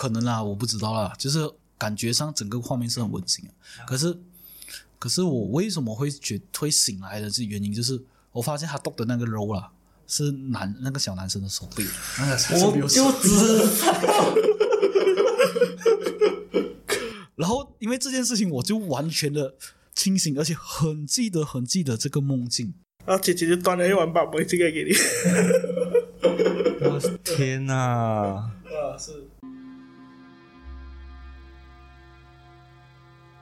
可能啦，我不知道啦，就是感觉上整个画面是很温馨的。可是，可是我为什么会觉会醒来的这原因，就是我发现他动的那个肉啦，是男那个小男生的手臂，那个手我就知道，然后因为这件事情，我就完全的清醒，而且很记得很记得这个梦境。然后姐姐就端了一碗把梅这个给你。我天哪！啊，是。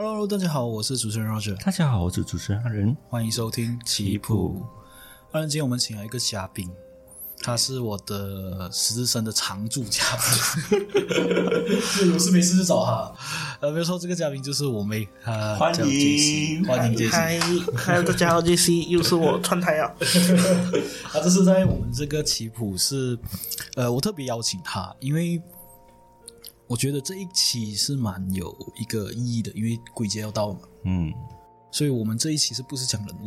Hello，大家好，我是主持人 Roger，大家好，我是主持人阿仁。欢迎收听棋谱。当然，今天我们请来一个嘉宾，他是我的实习生的常驻嘉宾，是有事没事就找他。呃，比如说这个嘉宾就是我妹，她欢叫 JC，迎欢迎 JC。嗨，嗨，大家好，J C，又是我串台啊。啊，这是在我们这个棋谱是，呃，我特别邀请他，因为我觉得这一期是蛮有一个意义的，因为鬼节要到了嘛，嗯。所以我们这一期是不是讲人物？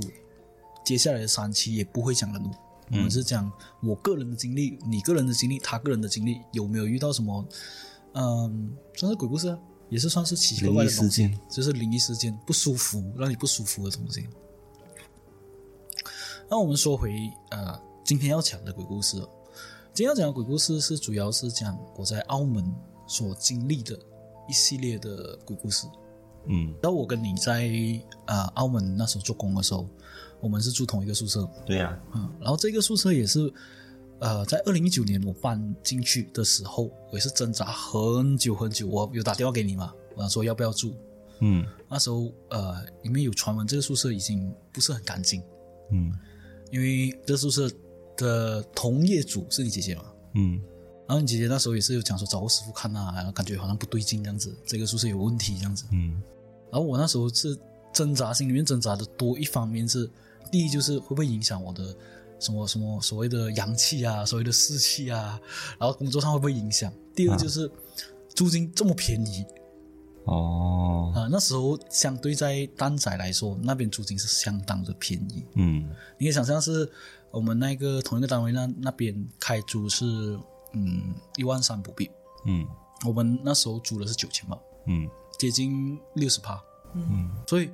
接下来的三期也不会讲人物，我们是讲我个人的经历，你个人的经历，他个人的经历，有没有遇到什么，嗯，算是鬼故事啊，也是算是奇奇怪怪的事件，就是灵异事件，不舒服，让你不舒服的东西。那我们说回呃，今天要讲的鬼故事哦，今天要讲的鬼故事是主要是讲我在澳门所经历的一系列的鬼故事。嗯，然后我跟你在呃澳门那时候做工的时候，我们是住同一个宿舍，对呀、嗯，然后这个宿舍也是，呃，在二零一九年我搬进去的时候，我也是挣扎很久很久。我有打电话给你嘛，我想说要不要住。嗯。那时候呃，因为有传闻这个宿舍已经不是很干净，嗯。因为这宿舍的同业主是你姐姐嘛，嗯然后你姐姐那时候也是有讲说找个师傅看啊，然后感觉好像不对劲这样子，这个宿舍有问题这样子。嗯然后我那时候是挣扎，心里面挣扎的多一方面是，第一就是会不会影响我的什么什么所谓的阳气啊，所谓的士气啊，然后工作上会不会影响？第二就是租金这么便宜哦啊、那时候相对在丹仔来说，那边租金是相当的便宜。嗯你可以想象是我们那个同一个单位那那边开租是嗯一万三不必，嗯我们那时候租的是九千吧。嗯接近六十趴，嗯所以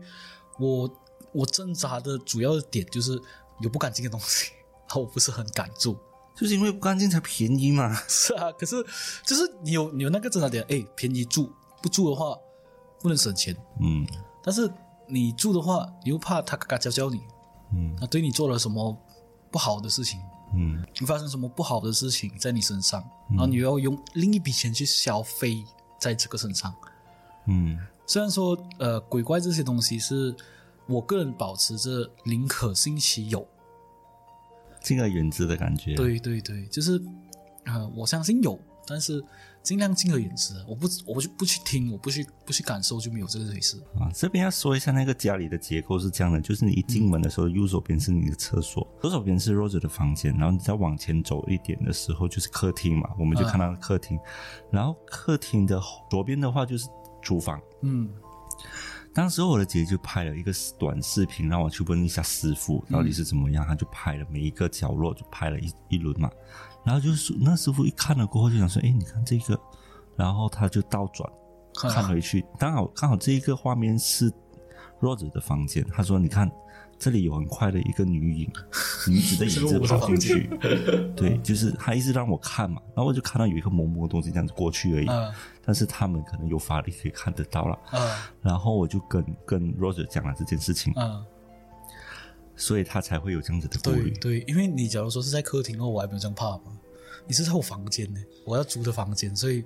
我我挣扎的主要的点就是有不干净的东西，然后我不是很敢住。就是因为不干净才便宜嘛。是啊，可是就是你有你有那个挣扎点，哎，便宜住不住的话不能省钱，嗯但是你住的话，你又怕他嘎嘎教教你，嗯他对你做了什么不好的事情，嗯你发生什么不好的事情在你身上，然后你又要用另一笔钱去消费在这个身上。嗯虽然说，呃，鬼怪这些东西是我个人保持着宁可信其有，敬而远之的感觉。，对对对，就是，呃，我相信有，但是尽量敬而远之，我不我就不去听，我不去不去感受，就没有这个回事。啊，这边要说一下那个家里的结构是这样的，就是你一进门的时候，右手边是你的厕所，左手边是 Rose 的房间，然后你再往前走一点的时候就是客厅嘛，我们就看到客厅，然后客厅的左边的话就是厨房。嗯当时我的姐姐就拍了一个短视频，让我去问一下师傅到底是怎么样，他就拍了每一个角落，就拍了一一轮嘛。然后就是那师傅一看了过后就想说，哎，你看这个，然后他就倒转看回去，刚好刚好这一个画面是 Rose 的房间，他说你看这里有很快的一个女影，女子的影子跑进去，对，就是他一直让我看嘛，然后我就看到有一个模糊的东西这样子过去而已，嗯。但是他们可能有法力可以看得到了。嗯。然后我就跟跟 Roger 讲了这件事情，嗯，所以他才会有这样子的顾虑。对对，因为你假如说是在客厅的话，我还没有这样怕嘛。你是在我房间呢，我要租的房间，所以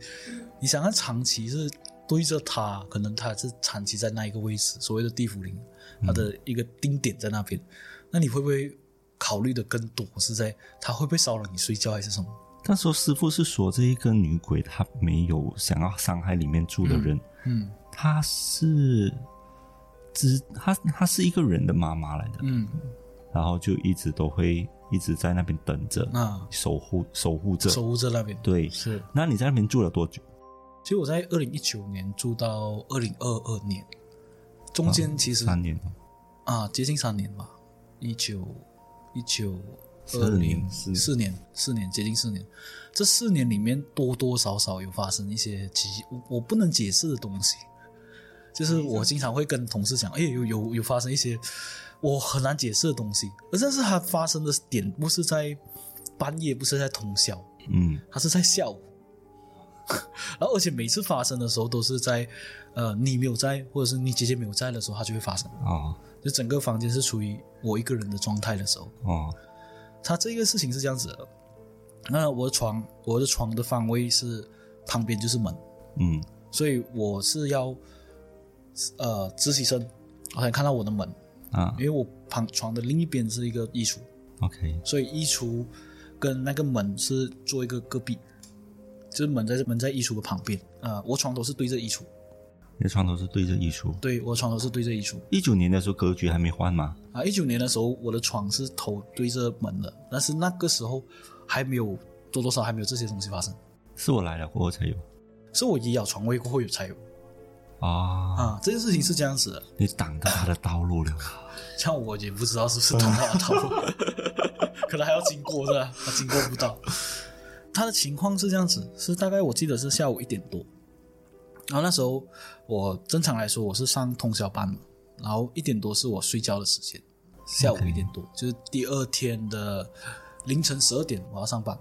你想看长期是对着他，可能他是长期在那一个位置，所谓的地府灵，他的一个定点在那边，那你会不会考虑的更多是在他会不会骚扰你睡觉还是什么？那时候师傅是说这一个女鬼她没有想要伤害里面住的人，嗯她是只她她是一个人的妈妈来的，嗯，然后就一直都会一直在那边等着，啊。守护守护着。守护着那边。对，是。那你在那边住了多久？其实我在二零一九年住到二零二二年，中间其实、三年，啊接近三年吧，一九一九四二年零是四年四年接近四年，这四年里面多多少少有发生一些奇我我不能解释的东西，就是我经常会跟同事讲，哎有有有发生一些我很难解释的东西，而但是它发生的点不是在半夜，不是在通宵，嗯，它是在下午，然后而且每次发生的时候都是在呃你没有在，或者是你姐姐没有在的时候，它就会发生。哦就整个房间是处于我一个人的状态的时候，哦，它这个事情是这样子的。那我的床，我的床的方位是旁边就是门，嗯。所以我是要呃直起身，我才看到我的门，啊因为我旁床的另一边是一个衣橱，，OK，所以衣橱跟那个门是做一个隔壁，就是门在门在衣橱的旁边。呃，我床头是对着衣橱，你的床头是对着衣橱。对我床头是对着衣橱。一九年的时候格局还没换吗？啊，一九年的时候，我的床是头对着门的，但是那个时候还没有多多少少还没有这些东西发生，是我来了过后才有是我移摇床位过后有才有啊。啊。这件事情是这样子的，你挡到他的道路了。像我也不知道是不是挡到了道路，可能还要经过是吧？他经过不到。他的情况是这样子，是大概我记得是下午一点多，然后那时候我正常来说我是上通宵班嘛，然后一点多是我睡觉的时间，下午一点多就是第二天的凌晨十二点我要上班，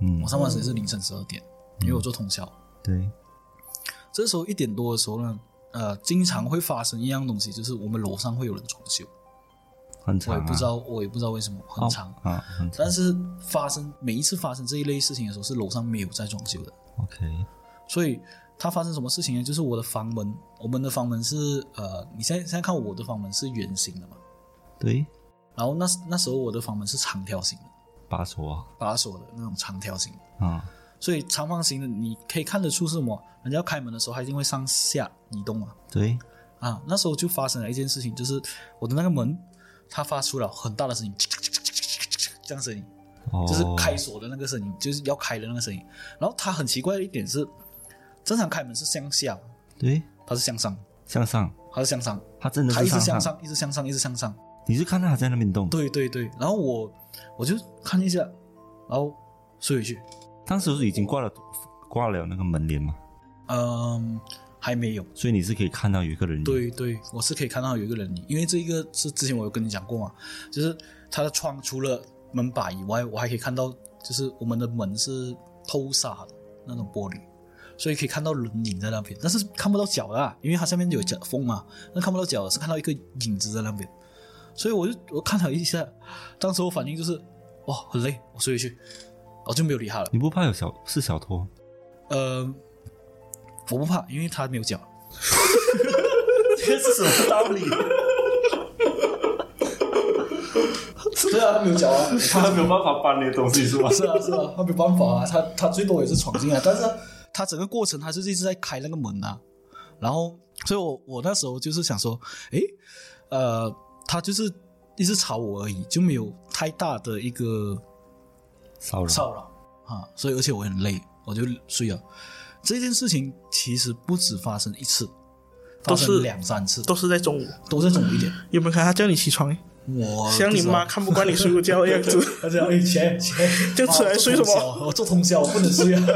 嗯我，上班时间是凌晨十二点，因为我做通宵。对，这时候一点多的时候呢，呃，经常会发生一样东西，就是我们楼上会有人装修，我很长、啊。也不知道，我也不知道为什么很长。啊，很长。但是发生每一次发生这一类事情的时候，是楼上没有在装修的，OK，所以它发生什么事情呢？就是我的房门，我们的房门是呃，你现在现在看我的房门是圆形的嘛，对，然后那那时候我的房门是长条形的，把手啊，把锁的那种长条形的，啊，所以长方形的你可以看得出是什么？人家要开门的时候，它一定会上下移动嘛。对，啊，那时候就发生了一件事情，就是我的那个门，它发出了很大的声音，这样声音，哦，就是开锁的那个声音，就是要开的那个声音。然后它很奇怪的一点是，正常开门是向下，对，它是向上，向上，它是向上，它真的它一直向上，一直向上，一直向上。你是看到它在那边动？对对对，然后我我就看一下，然后睡回去，当时是已经挂了挂了那个门帘嘛，嗯，还没有。所以你是可以看到有一个人影。对对，我是可以看到有一个人影，因为这一个是之前我有跟你讲过嘛，就是它的窗除了门把以外，我还可以看到，就是我们的门是透纱的那种玻璃，所以可以看到人影在那边，但是看不到脚的、啊，因为它下面有脚缝嘛，那看不到脚，是看到一个影子在那边，所以我就我看了一下，当时我反应就是哇很累，我睡回去，我就没有理他了。你不怕有小是小偷？呃，我不怕，因为他没有脚。这是什么道理？对啊，他没有脚啊，他没有办法搬那些东西 是吧？是啊是啊，他没办法啊，他他最多也是闯进来，但是他整个过程他就是一直在开那个门啊，然后，所以我我那时候就是想说，诶，呃，他就是一直吵我而已，就没有太大的一个骚扰。骚扰啊，所以而且我很累，我就睡了。这件事情其实不止发生一次，发都是生两三次，都是在中午。都在中午一点。有没有看他叫你起床？我像你妈看不惯你睡午觉的样子。他这样，哎，起来起来，就起来睡什么我做通宵，我做通宵我不能睡啊。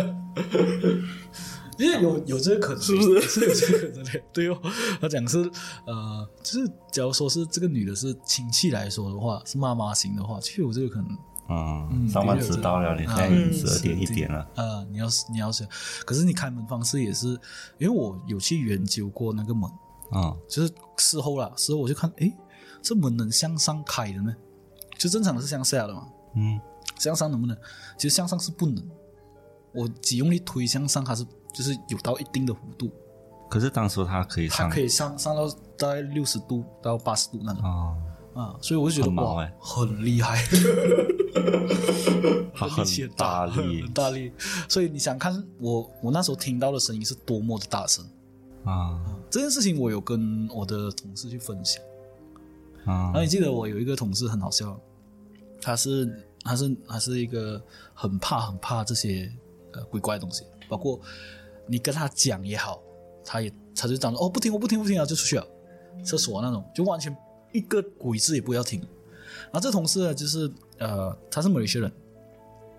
因为有有这个可能，是不是是有这个可能的？对哦，他讲是呃，就是假如说是这个女的是亲戚来说的话，是妈妈型的话，就有这个可能。嗯，上班迟到了，你现在十二点一点了。呃，你要你要想，可是你开门方式也是，因为我有去研究过那个门，啊，就是事后啦，事后我就看，诶，这门能向上开的呢？就正常的是向下的嘛，嗯，向上能不能？其实向上是不能，我只用力推向上，它是就是有到一定的弧度，可是当时它可以它上可以上上到大概六十度到八十度那种。啊，啊，所以我就觉得哇很厉害。他很大力很，大力。所以你想看我，我那时候听到的声音是多么的大声，啊。这件事情我有跟我的同事去分享。啊。然后你记得我有一个同事很好笑，他是他是他是一个很怕很怕这些呃鬼怪的东西，包括你跟他讲也好，他也他就讲说哦不听我不听不听。啊就出去了，厕所那种。就完全一个鬼字也不要听。然后这同事呢就是呃他是马来西亚人，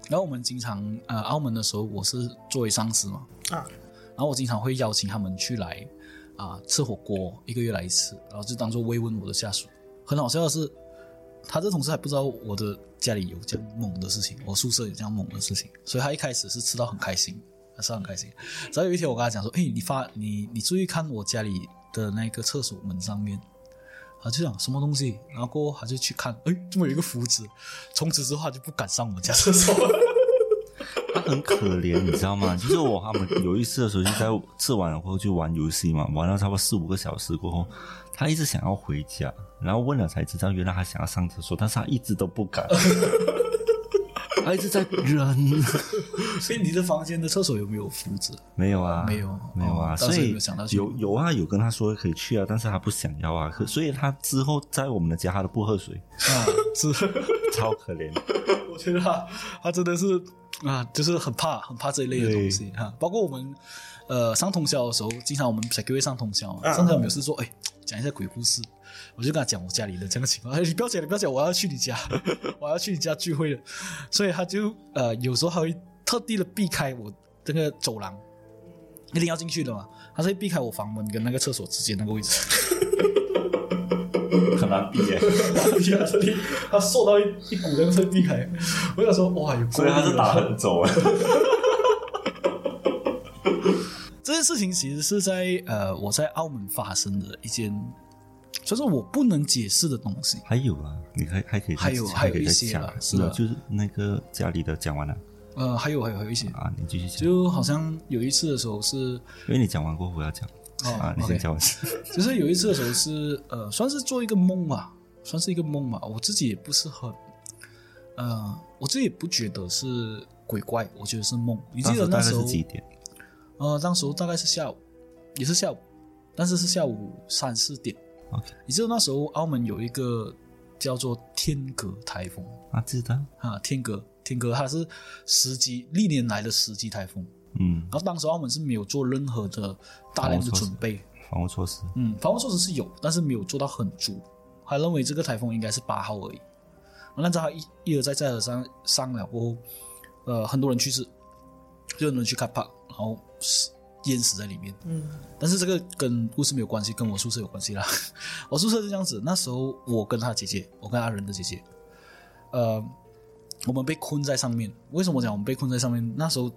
然后我们经常呃澳门的时候我是作为上司嘛，啊，然后我经常会邀请他们去来啊、吃火锅，一个月来一次，然后就当做慰问我的下属。很好笑的是，他这同事还不知道我的家里有这样猛的事情，我宿舍有这样猛的事情，所以他一开始是吃到很开心，他吃到很开心。直到有一天我跟他讲说：“哎，你发你你注意看我家里的那个厕所门上面。”他就讲什么东西，然后过后他就去看，哎，这么有一个符纸，从此之后他就不敢上我们家厕所了。他很可怜，你知道吗？就是我他们有一次的时候，就在吃完了过后就玩游戏嘛，玩了差不多四五个小时过后，他一直想要回家，然后问了才知道，原来他想要上厕所，但是他一直都不敢，他一直在忍。所以你的房间的厕所有没有扶子？没有啊，没有没有啊，所以有有啊，有跟他说可以去啊，但是他不想要啊，可所以他之后在我们的家他都不喝水，啊，是。超可怜。我觉得他他真的是啊，就是很怕很怕这一类的东西哈、包括我们呃上通宵的时候，经常我们小哥会上通宵嘛，啊上通宵有事说，哎，讲一下鬼故事。我就跟他讲我家里的这个情况，哎，你不要讲，你不要讲，我要去你家，我要去你家聚会了。所以他就呃有时候他会特地的避开我这个走廊，一定要进去的嘛，他是会避开我房门跟那个厕所之间那个位置。很难避耶，避开这里，他受到一一股那个会避开。我想说，哇，有所以他是打横走啊。这件事情其实是在呃我在澳门发生的一件，就是我不能解释的东西。还有啊，你还还可以再还有还有一些讲是的就是那个家里的讲完了呃，还有还有还有一些，啊，你继续讲，就好像有一次的时候是，因为你讲完过后我要讲哦啊，你先讲完。就是有一次的时候是呃，算是做一个梦吧，算是一个梦吧。我自己也不是很，呃，我自己也不觉得是鬼怪，我觉得是梦。你记得那时候是几点？呃，当时候大概是下午，也是下午，但是是下午三四点。OK 你知道那时候澳门有一个叫做天格台风啊，知道，啊，天格，天格它是十级历年来的十级台风。嗯，然后当时澳门是没有做任何的大量的准备，防护措施，嗯，防护措施是有，但是没有做到很足。他认为这个台风应该是八号而已。那在他一一而再再而三上了过后，呃，很多人去世，就很多人去看怕，然后死淹死在里面。嗯，但是这个跟故事没有关系，跟我宿舍有关系啦。我宿舍是这样子，那时候我跟他姐姐，我跟阿仁的姐姐，呃，我们被困在上面。为什么讲我们被困在上面？那时候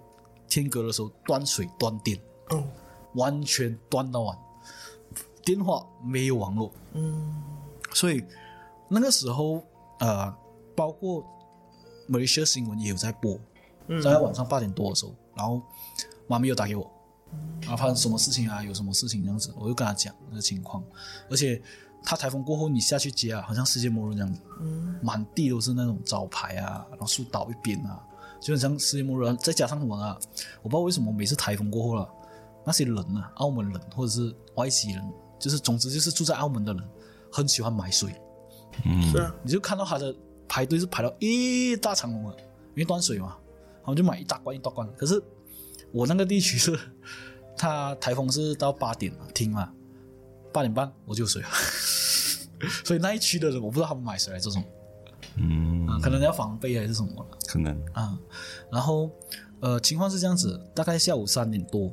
天隔的时候断水断电，哦，完全断到完，电话没有网络，嗯，所以那个时候呃，包括马来西亚新闻也有在播，嗯在晚上八点多的时候，然后妈咪又打给我，啊，发生什么事情啊？有什么事情这样子，我就跟他讲那个情况，而且他台风过后，你下去接啊，好像世界末日这样子，嗯，满地都是那种招牌啊，然后树倒一边啊，就很像世界末日、啊。再加上什么啊？我不知道为什么每次台风过后了，那些人啊，澳门人或者是外籍人，就是总之就是住在澳门的人，很喜欢买水。嗯是，啊，你就看到他的排队是排到一大长龙了，因为断水嘛，然后就买一大罐一大罐。可是我那个地区是，它台风是到八点嘛停嘛，八点半我就有水了，所以那一区的人我不知道他们买谁来做什么。嗯，啊，可能要防备还是什么。了可能。啊。然后呃，情况是这样子，大概下午三点多，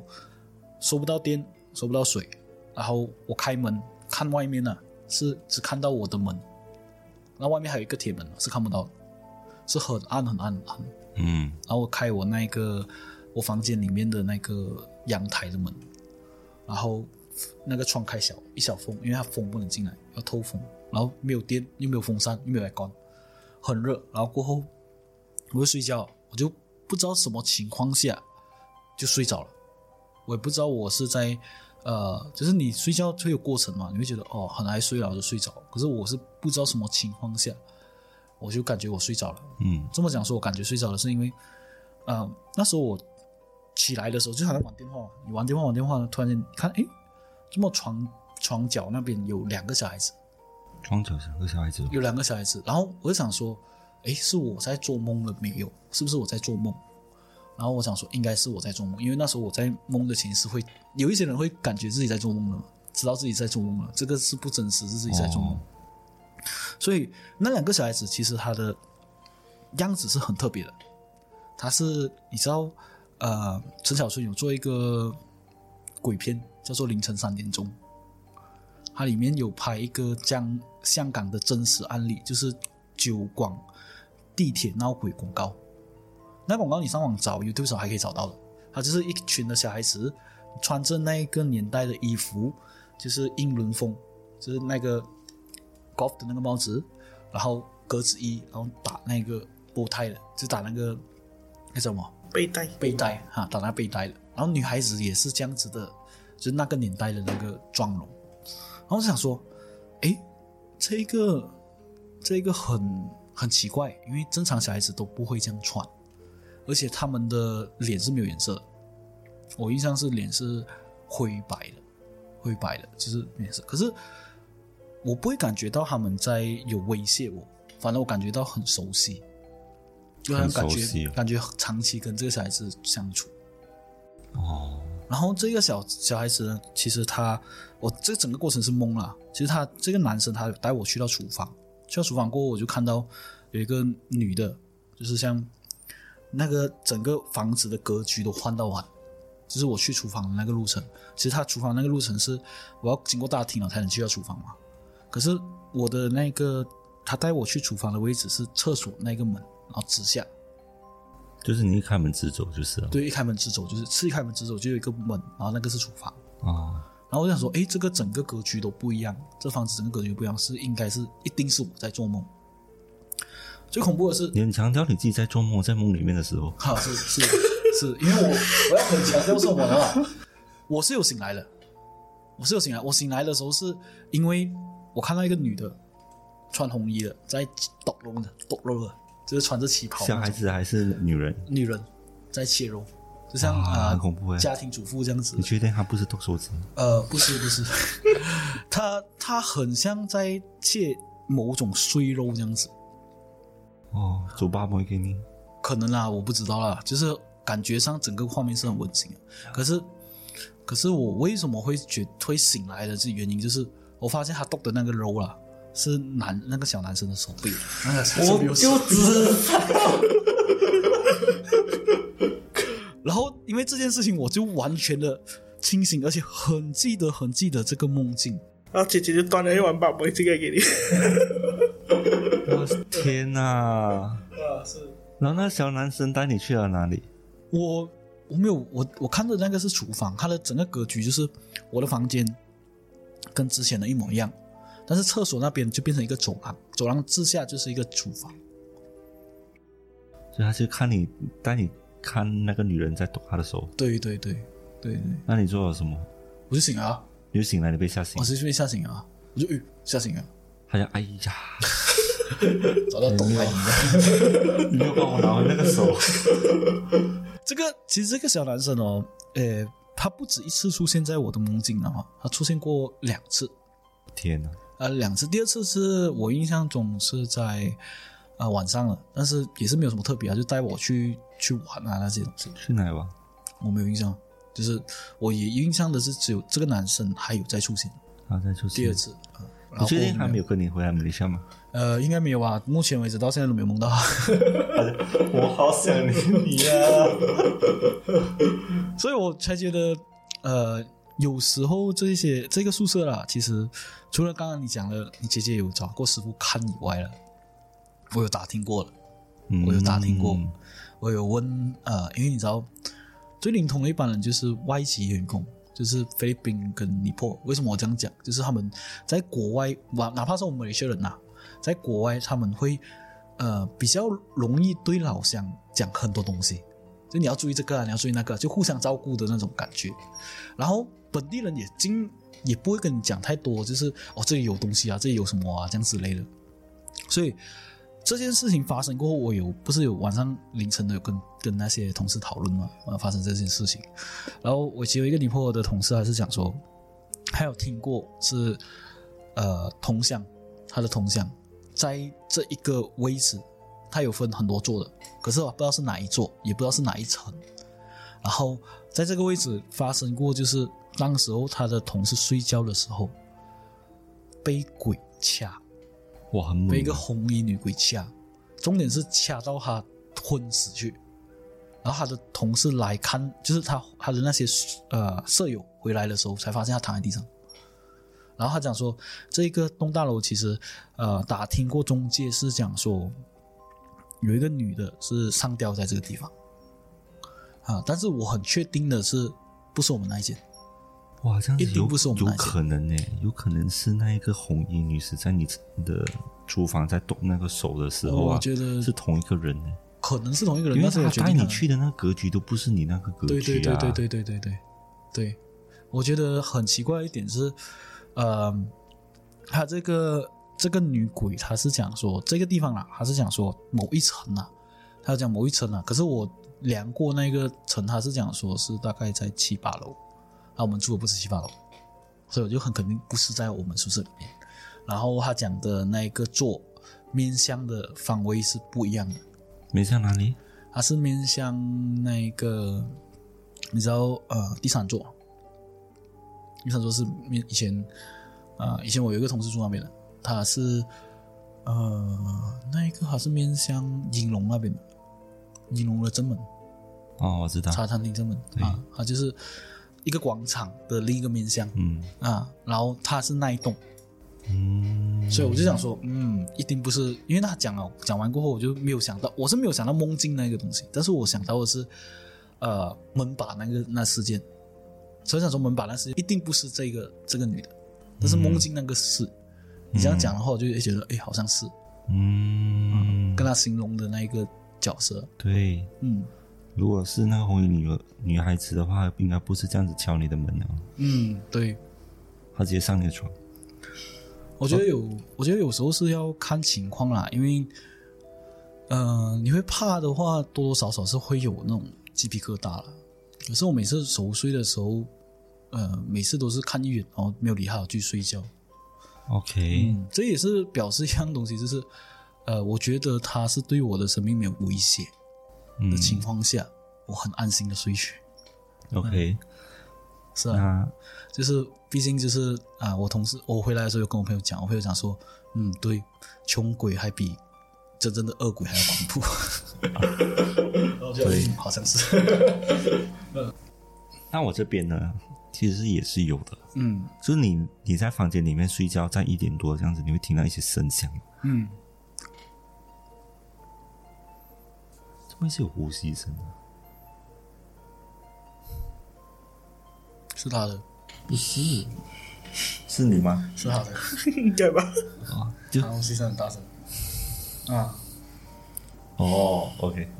收不到电，收不到水，然后我开门看外面呢、是只看到我的门，那外面还有一个铁门是看不到的，是很暗很暗很暗。嗯。然后我开我那个我房间里面的那个阳台的门，然后那个窗开小一小缝，因为它风不能进来，要透风。然后没有电，又没有风扇，又没有 aircon，很热。然后过后我就睡觉，我就不知道什么情况下就睡着了。我也不知道我是在呃，就是你睡觉会有过程嘛，你会觉得哦很爱睡然后就睡着。可是我是不知道什么情况下，我就感觉我睡着了。嗯这么讲说，我感觉睡着了，是因为，嗯，那时候我起来的时候就好像玩电话嘛，你玩电话玩电话呢，突然间看，哎，这么床床角那边有两个小孩子，床角两个小孩子，有两个小孩子，然后我就想说，哎，是我在做梦了没有？是不是我在做梦？然后我想说，应该是我在做梦，因为那时候我在梦的前是会有一些人会感觉自己在做梦了，知道自己在做梦了，这个是不真实，是自己在做梦。哦所以那两个小孩子其实他的样子是很特别的，他是你知道，呃，陈小春有做一个鬼片叫做《凌晨三点钟》，它里面有拍一个将香港的真实案例，就是九广地铁闹鬼广告。那广告你上网找 YouTube 上还可以找到的。它就是一群的小孩子穿着那个年代的衣服，就是英伦风，就是那个 golf 的那个帽子，然后格子衣，然后打那个波带的，就打那个那什么背带，背带哈，打那背带了。然后女孩子也是这样子的，就是那个年代的那个妆容。然后我就想说，诶，这个这个很很奇怪，因为正常小孩子都不会这样穿，而且他们的脸是没有颜色的。我印象是脸是灰白的，灰白的，就是没颜色。可是我不会感觉到他们在有威胁我，反正我感觉到很熟悉，就好像感觉感觉长期跟这个小孩子相处。哦，然后这个小小孩子呢，其实他，我这整个过程是懵了。其实他这个男生，他带我去到厨房，去到厨房过后，我就看到有一个女的，就是像那个整个房子的格局都换到完，就是我去厨房的那个路程。其实他厨房那个路程是我要经过大厅了才能去到厨房嘛。可是我的那个他带我去厨房的位置是厕所那个门，然后直下，就是你一开门直走就是了。对，一开门直走就是是一开门直走就有一个门，然后那个是厨房。啊，然后我想说，诶，这个整个格局都不一样，这房子整个格局不一样，是应该是一定是我在做梦。最恐怖的是，你很强调你自己在做梦，在梦里面的时候，哈，是是是，因为我我要很强调是我的话，我是有醒来的，我是有醒来。我醒来的时候是因为我看到一个女的穿红衣的，在抖肉的抖肉的，就是穿着旗袍，小孩子还是女人？女人在切肉，就像啊、很恐怖诶家庭主妇这样子你。确定他不是剁手指？呃，不是不是，他他很像在切某种碎肉这样子，哦，煮八馍给你。可能啦，我不知道啦，就是感觉上整个画面是很温馨的。可是，可是我为什么会觉会醒来的这原因，就是我发现他剁的那个肉啦，是男那个小男生的手臂，那个手臂有手知然后因为这件事情，我就完全的清醒，而且很记得很记得这个梦境。然后姐姐就端了一碗宝贝这个给你。我天哪！啊，是然后那小男生带你去了哪里？我我没有我我看的那个是厨房，它的整个格局就是我的房间跟之前的一模一样，但是厕所那边就变成一个走廊，走廊之下就是一个厨房。所以他就看你带你看那个女人在抖他的手，对对对对对，那你做了什么？我就醒了啊，你就醒来，你被吓醒我，是被吓醒了啊，我就诶吓醒了，他就哎呀，找到懂爱你。你没有帮我拿回那个手，这个其实这个小男生哦，呃，他不止一次出现在我的梦境了哈，他出现过两次。天哪！呃，两次，第二次是我印象中是在呃晚上了，但是也是没有什么特别啊，就带我去去玩啊那些东西，去哪里玩？我没有印象，就是我也印象的是只有这个男生还有在出现啊在出现第二次，呃、然后你确定还没有？跟你回来马来西亚吗？呃，应该没有吧？目前为止到现在都没有梦到。我好想念你呀！所以我才觉得，呃，有时候这些这个宿舍啦，其实除了刚刚你讲的，你姐姐有找过师傅看以外了，我有打听过了，我有打听过，嗯我有问，呃，因为你知道，最灵通的一般人就是外籍员工，就是菲律宾跟尼泊尔。为什么我这样讲？就是他们在国外，哪哪怕是我们马来西亚人呐、在国外他们会呃比较容易对老乡讲很多东西，你要注意这个、啊，你要注意那个，就互相照顾的那种感觉。然后本地人也经也不会跟你讲太多，就是哦这里有东西啊，这里有什么啊这样之类的。所以这件事情发生过后，我有不是有晚上凌晨的有跟跟那些同事讨论嘛，啊发生这件事情。然后我其中一个尼泊尔的同事还是讲说，还有听过是呃铜像，他的铜像在这一个位置，它有分很多座的，可是我不知道是哪一座，也不知道是哪一层。然后在这个位置发生过，就是当时候他的同事睡觉的时候被鬼掐，哇，很猛被一个红衣女鬼掐，重点是掐到他昏死去。然后他的同事来看，就是他他的那些呃舍友回来的时候，才发现他躺在地上。然后他讲说，这个栋大楼其实呃打听过中介是讲说，有一个女的是上吊在这个地方。啊，但是我很确定的是，不是我们那一间。哇，这样子一定有有不是我们那间。可能呢，有可能是那一个红衣女士在你的厨房在动那个手的时候啊，我觉得是同一个人呢，可能是同一个人，因为但是我他带你去的那个格局都不是你那个格局对对对对对对对对，我觉得很奇怪一点是，呃，他这个这个女鬼，她是讲说这个地方啊，她是讲说某一层啊，她讲某一层啊，可是我量过那个层，她是讲说是大概在七八楼，那我们住的不是七八楼，所以我就很肯定不是在我们宿舍里面。然后他讲的那一个座面向的方位是不一样的，面向哪里？它是面向那个，你知道呃第三座，第三座是面以前啊、呃以前我有一个同事住那边的，他是呃那一个还是面向银龙那边的，银龙的正门。哦，我知道，茶餐厅正门。对。啊，它就是一个广场的另一个面向。嗯。啊，然后它是那一栋，嗯，所以我就想说，嗯，一定不是，因为他讲了，讲完过后我就没有想到，我是没有想到梦境那个东西，但是我想到的是，呃，门把那个那事件，所以想说门把那事件一定不是这个这个女的，但是梦境那个是，你这样讲的话，我就会觉得，哎，好像是，嗯，跟他形容的那一个角色，对，嗯。如果是那个红衣女女孩子的话，应该不是这样子敲你的门的，嗯，对，她直接上你的床。我觉得有，我觉得有时候是要看情况啦，因为，呃，你会怕的话，多多少少是会有那种鸡皮疙瘩了。可是我每次熟睡的时候，呃，每次都是看一眼，然后没有理他，我去睡觉。OK，、嗯，这也是表示一样东西，就是，呃，我觉得他是对我的生命没有威胁嗯。的情况下，我很安心的睡去。，OK，是啊，就是毕竟就是啊，我同事我回来的时候有跟我朋友讲，我朋友讲说，嗯，对，穷鬼还比真正的恶鬼还要恐怖。对。嗯好像是，那我这边呢，其实也是有的，嗯。就是你你在房间里面睡觉，在一点多这样子，你会听到一些声响，嗯，这边是有呼吸声的，是他的，不是？是你吗？是他的，应该吧？啊，就他东西声很大声。啊，哦，OK，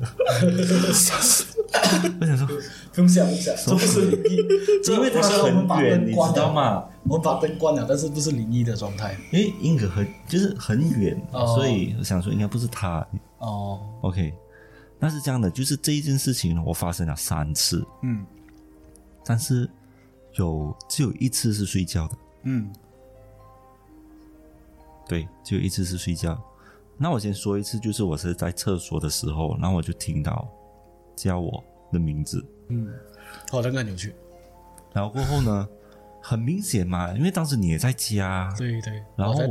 我想说，不用想，不用想，这不是灵异，这因为它我虽然我们把很远，你？知道吗？我们把灯关了，但是不是灵异的状态因为英格很就是很远，哦所以我想说应该不是他。哦，OK，那是这样的，就是这一件事情呢，我发生了三次，嗯但是有只有一次是睡觉的，嗯对，只有一次是睡觉。那我先说一次，就是我是在厕所的时候，然后我就听到叫我的名字，嗯，好，那个很有趣，然后过后呢，很明显嘛，因为当时你也在家，对对，然后我就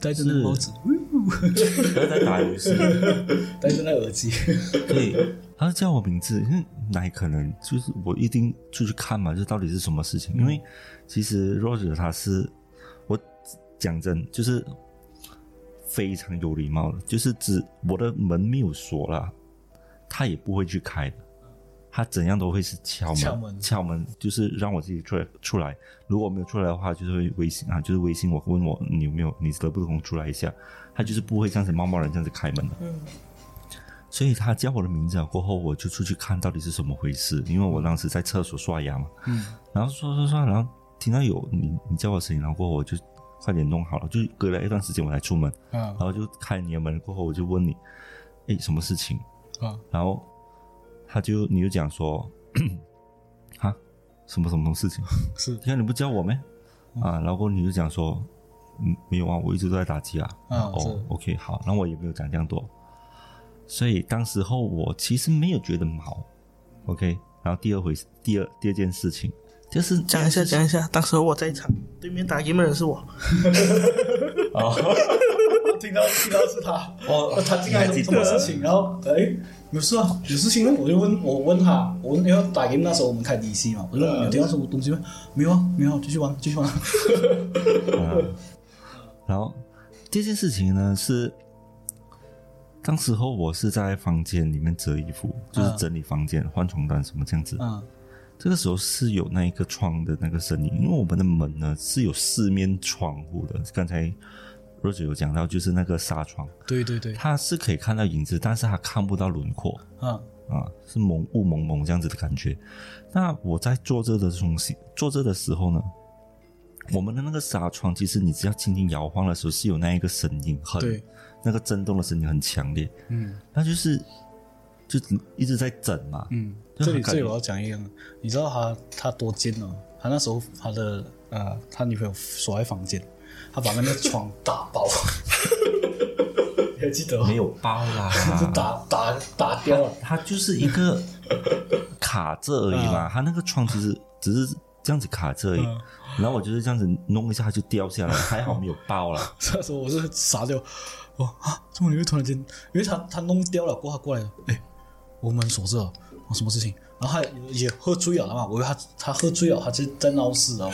戴着那个帽子，我在打游戏，戴着那耳机，对，他就叫我名字，因为哪可能就是我一定出去看嘛，这到底是什么事情？因为其实 Roger 他是我讲真，就是非常有礼貌的，就是指我的门没有锁了，他也不会去开的。他怎样都会是敲门，敲门敲门就是让我自己出来出来。如果没有出来的话，就是会微信啊，就是微信我问我你有没有，你得不得空出来一下。他就是不会这样子贸贸然这样子开门的。所以他叫我的名字了过后，我就出去看到底是什么回事，因为我当时在厕所刷牙嘛，嗯然后刷刷刷，然后听到有你你叫我声音，然后过后我就快点弄好了，就隔了一段时间我才出门，嗯然后就开你的门过后，我就问你，哎，什么事情？啊然后他就你就讲说，啊，什么什么事情？是你看你不教我没？啊，然后你就讲说，嗯，没有啊，我一直都在打击啊。啊哦，OK，好，那我也没有讲这样多，所以当时候我其实没有觉得毛，OK。然后第二回第二第二件事情就是讲一下，讲一下，当时我在场，对面打 game 的人是我，听到听到是他，哦他进来你还记什么事情？然后哎，有事啊，有事情呢，我就问我问他，我问因为打 game 那时候我们开 DC 嘛，我就问有听到什么东西吗？没有啊，没有啊，继续玩，继续玩。然后这件事情呢是，当时候我是在房间里面折衣服，就是整理房间、换床单什么这样子。嗯这个时候是有那一个窗的那个声音，因为我们的门呢是有四面窗户的。刚才 Roger 有讲到，就是那个纱窗，对对对，它是可以看到影子，但是它看不到轮廓。嗯啊，是蒙雾蒙蒙这样子的感觉。那我在做这的东西，做这的时候呢，我们的那个纱窗，其实你只要轻轻摇晃的时候，是有那一个声音，很对，那个震动的声音很强烈，嗯。那就是就一直在整嘛，嗯，这里这里我要讲一个，你知道他他多奸哦，他那时候他的呃他女朋友锁在房间，他把那个床打爆，你还记得吗？没有包啦，就 打打打掉了。它就是一个卡着而已嘛，它那个窗其实只是这样子卡着而已，嗯然后我就是这样子弄一下它就掉下来，还好没有爆了。那时候我是傻掉，哇啊，怎么你会突然间？因为他他弄掉了，过后他过来了，哎，我门锁着了，哦，什么事情？然后他也喝醉了嘛，我以为他他喝醉了，他就在闹事啊，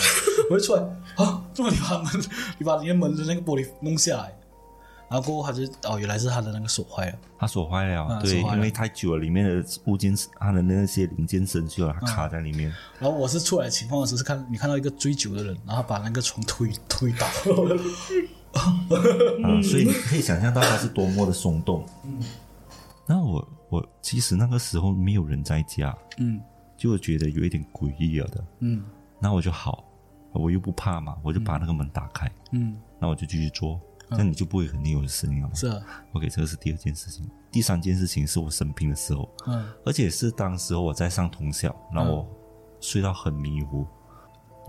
我就出来啊，怎么你把门你把你的门的那个玻璃弄下来？然后过后他就哦，原来是他的那个锁坏了，他锁坏了，对，啊对因为太久了，里面的物件他的那些零件生锈了，它卡在里面。然后我是出来的情况的时候是看你看到一个醉酒的人，然后把那个床推推倒了，啊，所以你可以想象到他是多么的松动。嗯，那我我其实那个时候没有人在家，嗯就觉得有一点诡异了的。嗯那我就好，我又不怕嘛，我就把那个门打开，嗯，那我就继续做，这样你就不会肯定有声音了嘛。是啊，OK，这个是第二件事情。第三件事情是我生病的时候，嗯而且是当时候我在上通宵，然后我睡到很迷糊，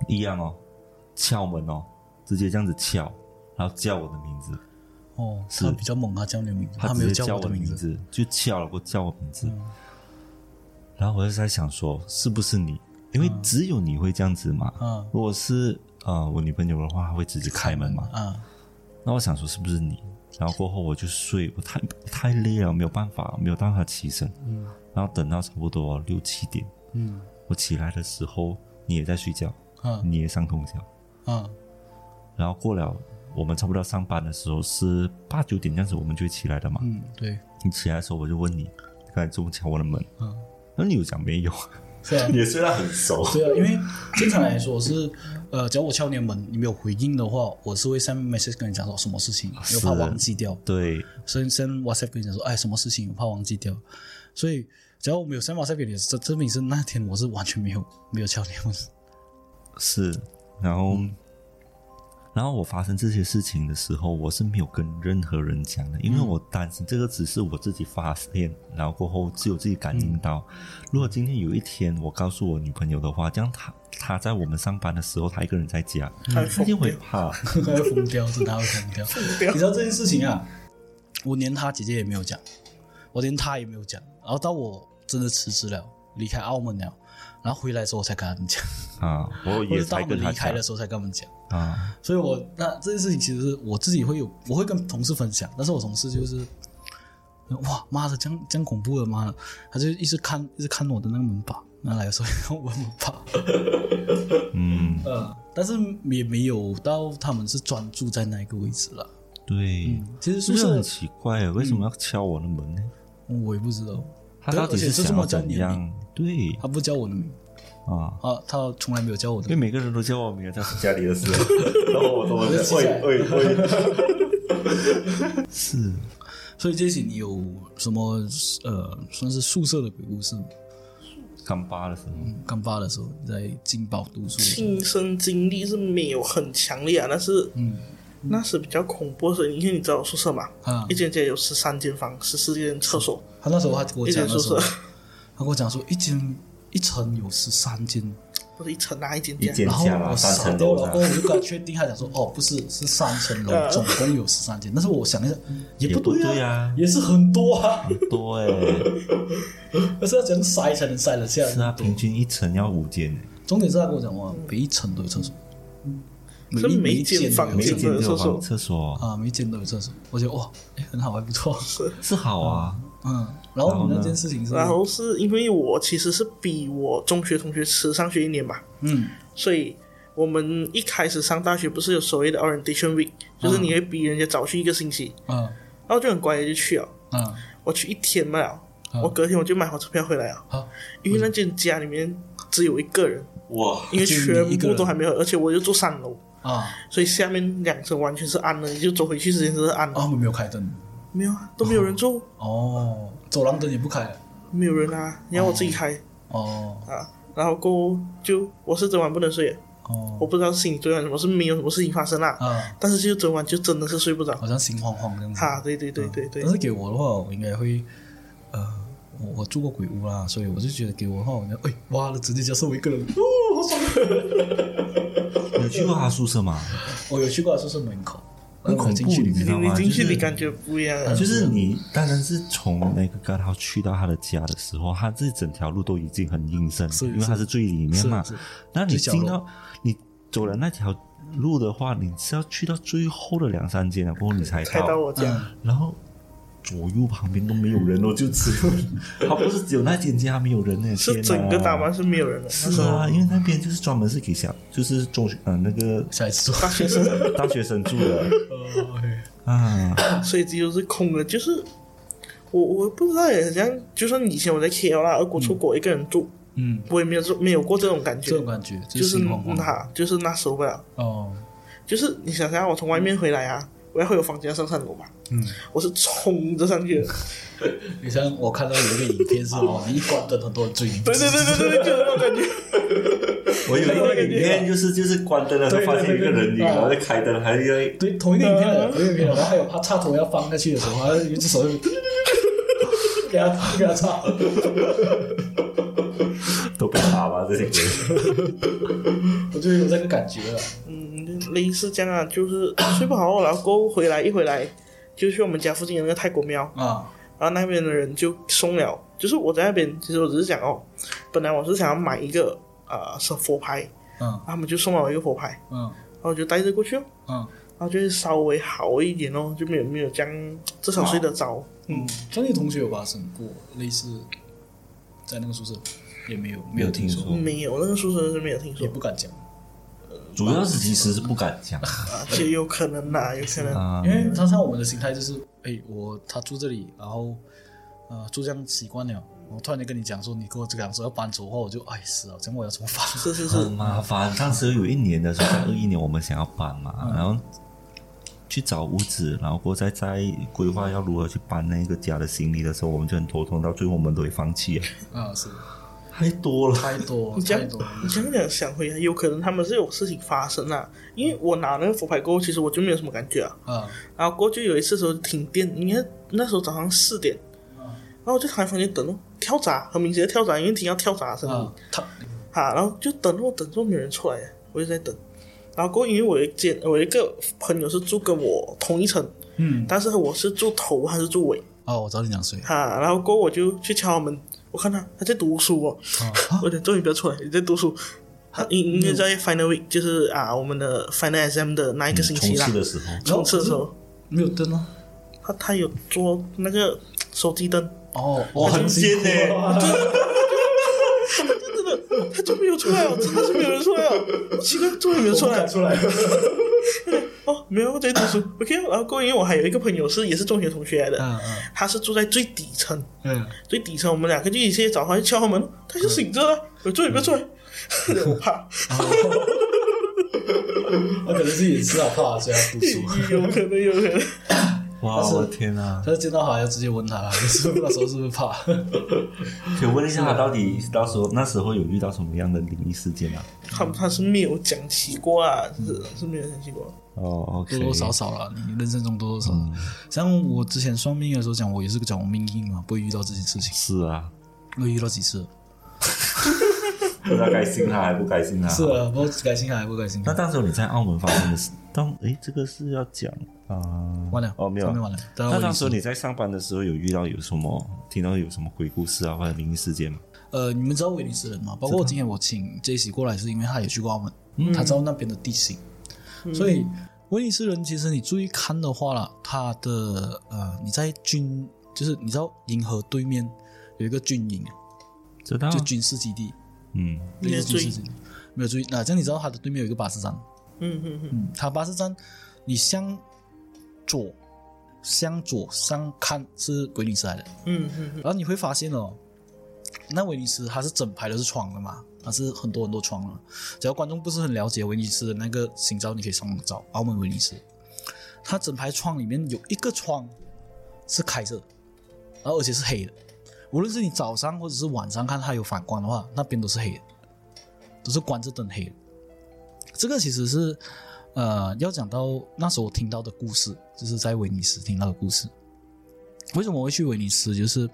一样哦，敲门哦，直接这样子敲，然后叫我的名字，哦，是他比较猛，啊叫你的名字，他没有叫我的名字。就敲了，给我叫我名字。然后我就在想说，是不是你？因为只有你会这样子嘛。嗯如果是呃我女朋友的话，她会直接开门嘛。嗯，那我想说是不是你？然后过后我就睡，我太太累了，没有办法，没有办法起身。嗯。然后等到差不多六七点，嗯我起来的时候，你也在睡觉，嗯你也上通宵。嗯然后过了我们差不多上班的时候是八九点这样子，我们就会起来的嘛。嗯，对，你起来的时候，我就问你，刚才中午敲我的门，嗯，那你又讲没有？是啊，也虽然很熟，对啊，因为正常来说是，呃，只要我敲你的门，你没有回应的话，我是会 send message 跟你讲说什么事情，因为怕忘记掉。对，，send send WhatsApp 跟你讲说，哎，什么事情，我怕忘记掉，所以只要我没有 send WhatsApp 给你，这证明是那天我是完全没有没有敲你的门，是，然后，然后我发生这些事情的时候，我是没有跟任何人讲的，因为我担心这个只是我自己发现，然后过后只有自己感应到。如果今天有一天我告诉我女朋友的话，这样她她在我们上班的时候，她一个人在家，她一定会怕。她会疯掉，真的他会 疯掉。你知道这件事情啊，我连她姐姐也没有讲，我连她也没有讲，然后到我真的辞职了，离开澳门了，然后回来的时候我才跟他们讲，啊，我或也者到我们离开的时候才跟他们讲。啊，所以我那这件事情其实是我自己会有，我会跟同事分享，但是我同事就是，哇妈的，这样这样恐怖的妈的，他就一直看一直看我的那个门把，那来的时候看我的门把，嗯，呃，但是也没有到他们是专注在那一个位置了。对，其实宿舍就是很奇怪，为什么要敲我的门呢？我也不知道，他到底是这想要么叫你的怎样？对。他不叫我的名。啊，啊，他从来没有叫我的名。因为每个人都叫我名字，在家里的事，然后我怎么记下来。喂喂。喂，是。所以这些你有什么呃，算是宿舍的鬼故事吗？刚八的时候，刚发的时候在金宝读书亲身经历是没有很强烈啊，但是嗯。那是比较恐怖的事，因为你知道我宿舍嘛，啊。一，间间有十三间房，十四间厕所，他那时候他跟我一讲的时候间宿舍，，他跟我讲说一间一层有十三间，不是一层啊，一间一间。然后我三傻掉楼的过后我就跟他确定，他讲说哦不是是三层楼，嗯。总共有十三间，但是我想一下也也不不对对啊。也是很多啊，很多哎，可是要怎样塞才能塞得下？是啊，平均一层要五间，重点是他跟我讲哇，每一层都有厕所，每是一每一间都房间有厕所。每一间都有厕所。房厕所，啊，每一间都有厕所，我觉得哇，哎很好，还不错，是好啊，嗯，然后那件事情是，然后是因为我其实是比我中学同学迟上学一年吧，嗯。所以我们一开始上大学不是有所谓的 orientation week，就是你会比人家早去一个星期，嗯。然后就很乖的就去了。嗯，我去一天嘛我隔天我就买火车票回来了，啊，因为那间家里面只有一个人，哇，因为全部都还没有，而且我就住三楼，啊。所以下面两层完全是暗的，你就走回去时间都是暗的，啊，没有开灯没有啊，都没有人住，哦，走廊灯也不开。没有人啊，你要我自己开。哦。啊，然后过后就我是整晚不能睡，哦。我不知道是你昨晚什么是没有什么事情发生啦，啊，但是就整晚就真的是睡不着，好像心慌慌这样子。哈，对对对对对但，是给我的话，我应该会，呃，我我住过鬼屋啦，所以我就觉得给我的话，我就哎，哇，直接加剩我一个人，哦，好爽！有去过他宿舍吗？我有去过他宿舍门口，很恐怖你知道吗？你进去就是你感觉不一样啊，就是你当然是从那个高涛去到他的家的时候，他这整条路都已经很阴森，是因为他是。最里面嘛。那你进到你走了那条路的话，你是要去到最后的两三间了，过后你才才到我家。嗯然后左右旁边都没有人哦，就只有 他不是只有那间家没有人呢，是整个大班是没有人的，是啊，因为那边就是专门是给小，就是中学呃那个。大学生，大学生住的。啊。所以这就是空的，就是我我不知道也好像，就算以前我在 KL 啦，而我出国一个人住，嗯，我也没有做没有过这种感觉，这种感觉就就是。那就是那时候吧，哦，就是你想想，我从外面回来啊，我要回我房间要上三楼嘛，嗯，我是冲着上去的，你像我看到有一个影片是哦，你一关灯，很多人追你。对对对对对，就是那种感觉，我有一个影片，就是就是关灯的时候对对发现一个人影，对对然后再开灯，还有一个对，同一个影片的，同一个影片，然后还有他插头要放下去的时候，他有一只手就 给他给他插。都被打吧这些人。我就有这个感觉了。嗯，类似这样啊，就是 睡不好，然后过后回来一回来就去我们家附近的那个泰国庙，啊，然后那边的人就送了，就是我在那边，其实我只是讲哦，本来我是想要买一个呃是佛牌，嗯他们就送了我一个佛牌，嗯然后就带着过去哦，嗯然后就是稍微好一点哦，就没有没有这样，至少睡得着。嗯，张你同学有发生过类似在那个宿舍也没有没有听说，没有那个宿舍是没有听说。也不敢讲，主要是其实是不敢讲啊，就有可能啦，有可能。啊因，为他像我们的心态就是，哎，我他住这里，然后呃住这样习惯了，我突然间跟你讲说你跟我这样说要搬走的话，我就哎死了，这样我要怎么办？是是很是，麻烦。当时有一年的时候，二一年我们想要搬嘛，嗯然后去找屋子，然后过再再在规划要如何去搬那个家的行李的时候，我们就很头痛，到最后我们都会放弃了，啊，是太多了。太多你这样太多，你这样讲想回来，有可能他们是有事情发生啊。因为我拿那个佛牌过后，其实我就没有什么感觉啊。啊然后过去有一次时候停电，你看那时候早上四点，然后我就躺在房间等哦，跳闸，很明显的跳闸，因为听到跳闸的声音。啊，他哈，然后就等哦等着没有人出来，我就在等。然后过后因为我有一间，我一个朋友是住跟我同一层，嗯但是我是住头，还是住尾，哦，我知道你讲谁哈，然后过后我就去敲门，我看他他在读书哦，啊。我讲终于不要出来，你在读书。他应应该在 final week，就是啊我们的 final exam 的那一个星期啦。冲刺，的时候，冲刺的时候，没有灯啊？他他有做那个手机灯，哦，哇很尖呢。真的他就没有出来哦，真的是没有人出来哦，奇怪，终于没有出来，出来，哦，没有我在读书，OK，然后过后因为我还有一个朋友是也是中学同学来的，嗯嗯。他是住在最底层，嗯，最底层我们两个就一起找他去敲他门，他就醒着了，我坐你不要出来，我 怕，他可能是也是好怕，所以他读书。有可能有可能，哇，但是我的天啊！他见到他要直接问他，你是不是那时候是不是怕？可以问一下他到底到时候那时候有遇到什么样的灵异事件啊？他他是没有讲起过啊，是是没有讲起过，哦，OK，多多少少啦，你人生中多多少少。像我之前算命的时候讲，我也是讲我命硬嘛，不会遇到这些事情。是啊，我遇到几次 了，不知道该信他还不该信他。是啊，不知道该信还不该信。那当时你在澳门发生的事，当诶，这个是要讲啊，完了哦，没有上面完了。那当时你你在上班的时候有遇到有什么听到有什么鬼故事啊或者灵异事件吗？呃，你们知道威尼斯人吗？包括今天我请 J C 过来，是因为他也去过澳门，他知道那边的地形，所以威尼斯人其实你注意看的话啦，他的呃，你在军就是你知道银河对面有一个军营，知道就军事基地，嗯类没有注意似军事基地，没有注意。那、这样你知道他的对面有一个巴士站，嗯嗯嗯，嗯，它巴斯站你向左向左上看是威尼斯来的，嗯嗯嗯，然后你会发现哦，那威尼斯它是整排都是窗的嘛，它是很多很多窗的。只要观众不是很了解威尼斯的那个形状，你可以上网找澳门威尼斯，它整排窗里面有一个窗是开着的，然后而且是黑的。无论是你早上或者是晚上看它有反光的话，那边都是黑的，都是关着灯黑的。这个其实是呃要讲到那时候我听到的故事，就是在威尼斯听到的故事。为什么会去威尼斯？就是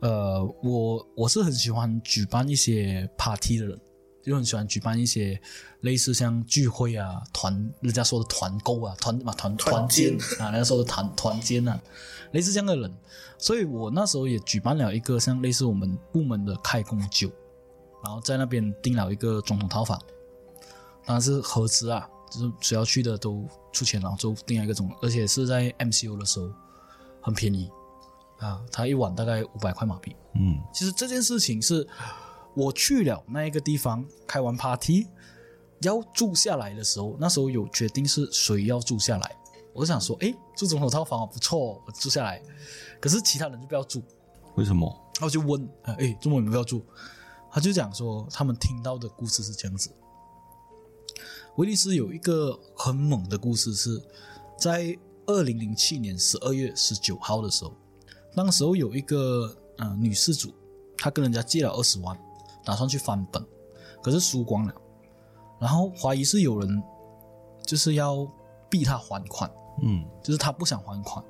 呃，我我是很喜欢举办一些 party 的人，就很喜欢举办一些类似像聚会啊、团人家说的团购啊、团嘛团团建建啊，人家说的团团建啊，类似这样的人。所以我那时候也举办了一个像类似我们部门的开工酒，然后在那边订了一个总统套房，当然是合资啊，就是只要去的都出钱，然后就订了一个总，而且是在 MCO 的时候很便宜啊，他一晚大概五百块马币。嗯其实这件事情是我去了那一个地方开完 party 要住下来的时候，那时候有决定是谁要住下来。我就想说，诶，住总统套房不错哦，我住下来。可是其他人就不要住，为什么？然后我就问，呃诶，中国你们不要住？他就讲说，他们听到的故事是这样子。威尼斯有一个很猛的故事，是在二零零七年十二月十九号的时候，那个时候有一个呃女事主，她跟人家借了二十万，打算去翻本，可是输光了，然后怀疑是有人就是要逼她还款，嗯就是她不想还款，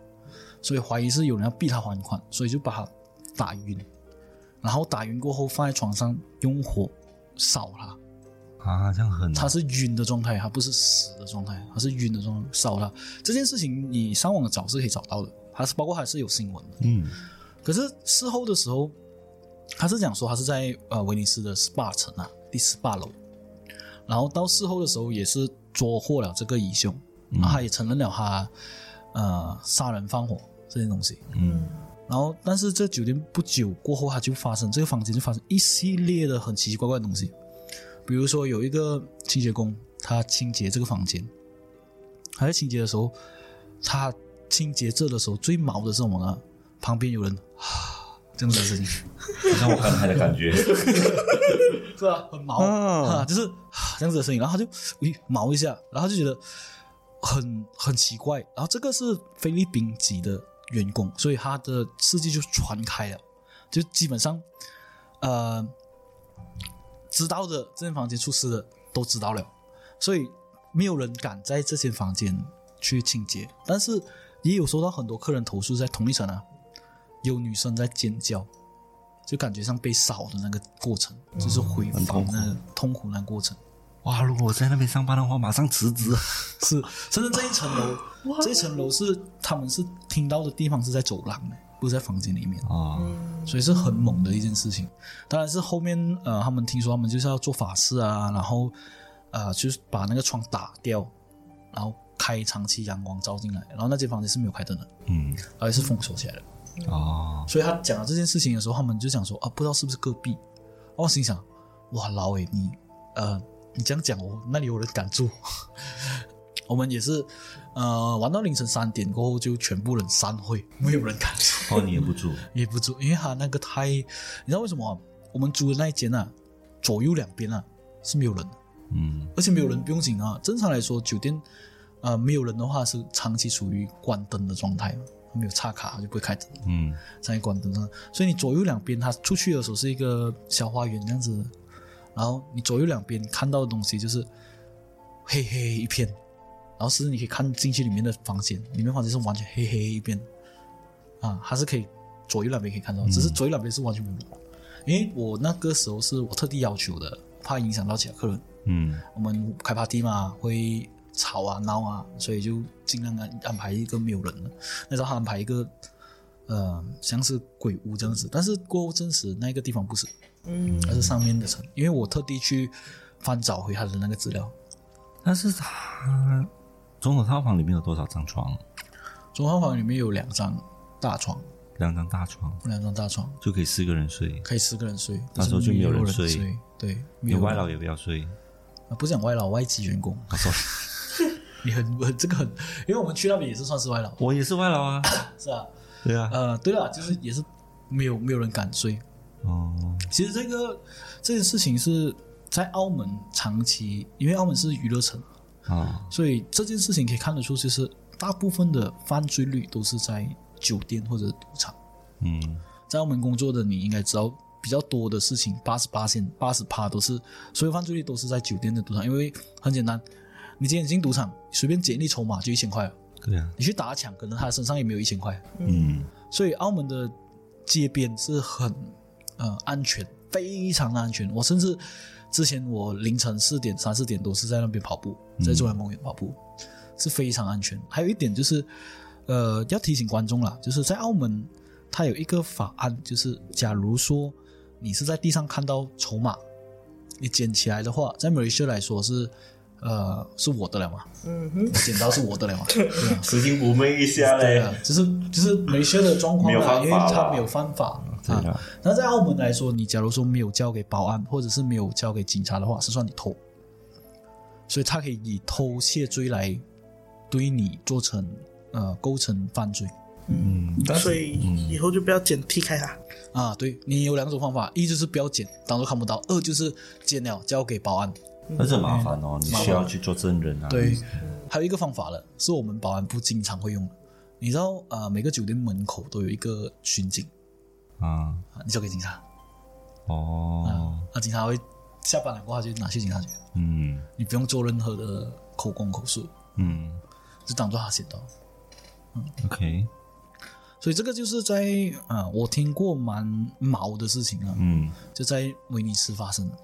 所以怀疑是有人要逼她还款，所以就把她打晕，然后打晕过后放在床上用火烧她。啊，这样很他是晕的状态，他不是死的状态，他是晕的状态烧他。这件事情你上网找是可以找到的，还是包括还是有新闻的。嗯可是事后的时候，他是讲说他是在呃威尼斯的十八层啊，第十八楼，然后到事后的时候也是捉获了这个疑凶，他也承认了他呃杀人放火这些东西。嗯然后，但是这酒店不久过后，它就发生这个房间就发生一系列的很奇奇怪怪的东西，比如说有一个清洁工，他清洁这个房间，他在清洁的时候，他清洁这的时候最毛的是什么呢？旁边有人啊这样子的声音，像我刚才的感觉。是啊，很毛啊啊，就是啊这样子的声音，然后他就咦毛一下，然后就觉得很很奇怪，然后这个是菲律宾籍的员工，所以他的事迹就传开了，就基本上呃知道的这间房间出事的都知道了，所以没有人敢在这间房间去清洁，但是也有收到很多客人投诉，在同一层啊有女生在尖叫。就感觉像被烧的那个过程，就是回很痛苦放那个痛苦那个过程。哇，如果我在那边上班的话，马上辞职。是，甚至这一层楼，这一层楼是他们是听到的地方是在走廊的，不在房间里面，啊，所以是很猛的一件事情。当然是后面呃，他们听说他们就是要做法事啊，然后呃，就是把那个窗打掉，然后开长期阳光照进来，然后那间房间是没有开灯的，嗯而是封锁起来的。哦，所以他讲了这件事情的时候，他们就想说啊，不知道是不是隔壁。哦我心想，哇，老伟你呃，你这样讲我那里有人敢住。我们也是呃玩到凌晨三点过后就全部人散会，没有人敢住，哦，你也不住，也不住，因为他那个太，你知道为什么啊？我们租的那一间啊，左右两边啊是没有人的，嗯而且没有人不用紧啊。正常来说，酒店呃没有人的话是长期处于关灯的状态嘛，没有插卡就不会开灯。嗯在关灯上，所以你左右两边，它出去的时候是一个小花园这样子，然后你左右两边看到的东西就是黑黑一片，然后甚至你可以看进去里面的房间，里面房间是完全黑黑一片，啊，它是可以左右两边可以看到，只是左右两边是完全没有人，因为我那个时候是我特地要求的，怕影响到其他客人。嗯我们开 party 嘛，会吵啊闹啊，所以就尽量安安排一个没有人的。那时候他安排一个呃像是鬼屋这样子，但是过后证实那个地方不是，嗯，而是上面的层，因为我特地去翻找回他的那个资料。但是他总统套房里面有多少张床？总统套房里面有两张大床，两张大床。两张大床。就可以四个人睡，可以四个人睡，那时候就没有人人睡对，没有外劳也不要睡。啊，不是讲外劳，外籍员工。我说 你很很这个很，因为我们去那边也是算是外劳，我也是外劳啊，是啊，对啊，呃，对了，就是也是没有没有人敢睡。哦，其实这个这件事情是在澳门长期，因为澳门是娱乐城，啊，所以这件事情可以看得出，就是大部分的犯罪率都是在酒店或者赌场。嗯。在澳门工作的你应该知道，比较多的事情，八十八线、八十趴都是所有犯罪率都是在酒店的赌场，因为很简单，你今天进赌场，随便捡一粒筹码就一千块了，对啊，你去打抢，可能他身上也没有一千块，嗯。所以澳门的街边是很呃安全，非常的安全。我甚至之前我凌晨四点、三四点都是在那边跑步，在中央公园跑步，是非常安全。还有一点就是，呃，要提醒观众啦，就是在澳门，它有一个法案，就是假如说你是在地上看到筹码，你捡起来的话，在马来西亚来说是。呃，是我的了嘛？嗯哼，捡到是我的了嘛？对啊，拾金不昧一下对啊，就是就是美学的状况没有啦，因为他没有犯法啊。那在澳门来说，你假如说没有交给保安，或者是没有交给警察的话，是算你偷，所以他可以以偷窃罪来对你做成呃构成犯罪嗯，但所以以后就不要剪踢开他。啊。对你有两种方法，一就是不要剪，当做看不到；二就是剪了交给保安。那是麻烦哦，你需要去做证人啊。对，还有一个方法了，是我们保安部经常会用的。你知道啊、呃每个酒店门口都有一个巡警啊，啊，你交给警察。哦，那警察会下班了过后就拿去警察局，嗯。你不用做任何的口供口述，嗯。就当做他写到。，OK，所以这个就是在啊、呃我听过蛮毛的事情啊，嗯。就在威尼斯发生的。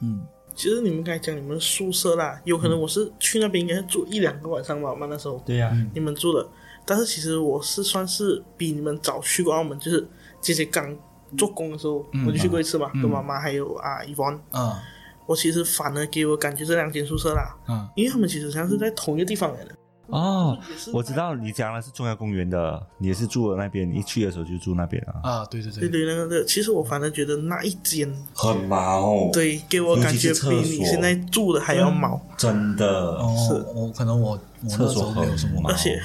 嗯，其实你们刚才讲你们宿舍啦，有可能我是去那边应该是住一两个晚上吧，我们那时候。对呀，你们住的，但是其实我是算是比你们早去过澳门，就是姐姐刚做工的时候，我就去过一次嘛，跟妈妈还有啊伊凡，啊我其实反而给我感觉这两间宿舍啦，啊因为他们其实像是在同一个地方来的，哦，我知道你讲的是中央公园的，你也是住的那边，你一去的时候就住那边啊，啊！对对对。对，对，那个其实我反而觉得那一间，很毛，，对，给我感觉比你现在住的还要毛。真的，哦，我可能我我那时候没有什么厕所很毛。而且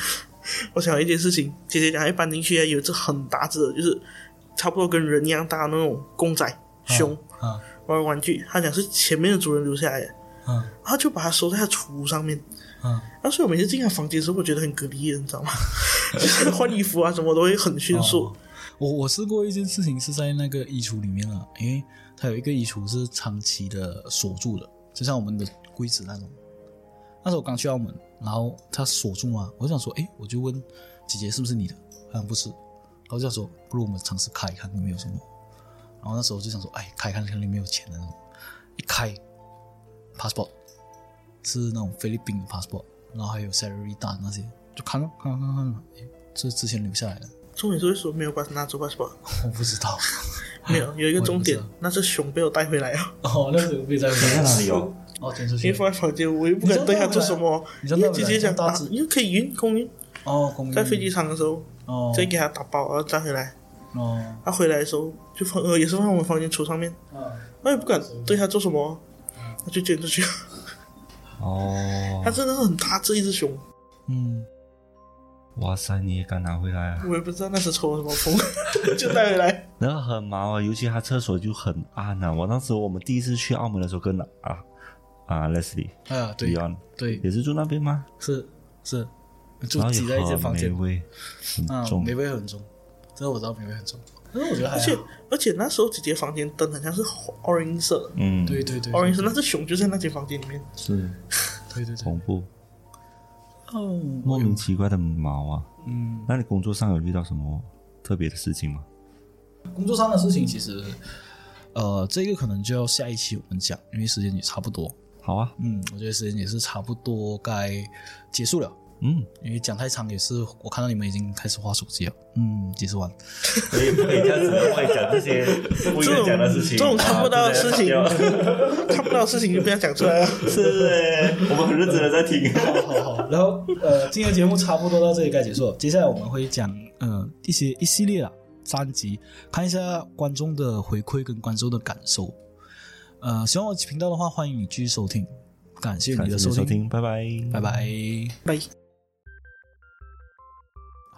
我想到一件事情，姐姐讲一搬进去啊，有一只很大只的，就是差不多跟人一样大的那种公仔熊啊玩玩具，他讲是前面的主人留下来的，啊他就把它收在他储物上面。啊那所以我每次进他房间的时候，我觉得很隔离，你知道吗？就是换衣服啊，什么都会很迅速。哦我我试过一件事情是在那个衣橱里面啊，因为它有一个衣橱是长期的锁住的，就像我们的柜子那种。那时候我刚去澳门，然后它锁住嘛，我就想说，哎，我就问姐姐是不是你的，好像不是，然后就想说，不如我们尝试开一看里面有什么。然后那时候就想说，哎，开看看里面有钱的那种，一开，passport 是那种菲律宾的 passport，然后还有 salary 单那些，就看了看了看了看了，诶，这之前留下来的。重点是为什么没有把它拿走 passport？我不知道。没有，有一个重点那只熊被我带回来了，哦，那个被带回来哪里 哦？哦，捡出去因为。放在房间，我又不敢对它做什么。你知道为姐姐讲大只，啊因为可以运空运，哦，公民在飞机场的时候哦再给它打包，然后带回来。哦他回来的时候就放呃也是放我们房间橱上面，啊我也不敢对它做什么，他就捡出去。哦它，真的是很大只一只熊，嗯，哇塞，你也敢拿回来啊？我也不知道那时抽了什么风，就带回来。然后很毛啊，尤其他厕所就很暗啊。我当时我们第一次去澳门的时候跟啊啊 Leslie 啊，对 Leon 对，也是住那边吗？是是，就挤在一间房间味，啊很，重霉。味很重，这个我知道霉味很重，但是我觉得还而且，而且那时候姐姐房间灯好像是 orange 色的嗯，对对对，orange 色，那只熊就在那间房间里面。是 对对对，恐怖，哦，莫名其妙的毛啊。嗯，那你工作上有遇到什么特别的事情吗？工作上的事情其实，呃，这个可能就要下一期我们讲，因为时间也差不多。好啊，嗯，我觉得时间也是差不多该结束了。嗯，因为讲太长也是，我看到你们已经开始划手机了。嗯，结束完。所以不可以这样子，不可以讲这些不应该讲的事情，这种看不到的事情啊看不到的事情就不要讲出来了。是哎，我们很认真的在听。好好好，然后呃，今天节目差不多到这里该结束了。接下来我们会讲呃一些一系列的三集，看一下观众的回馈跟观众的感受。呃，喜欢我频道的话，欢迎你继续收听，感谢你的收听，收听，拜拜，拜拜。拜。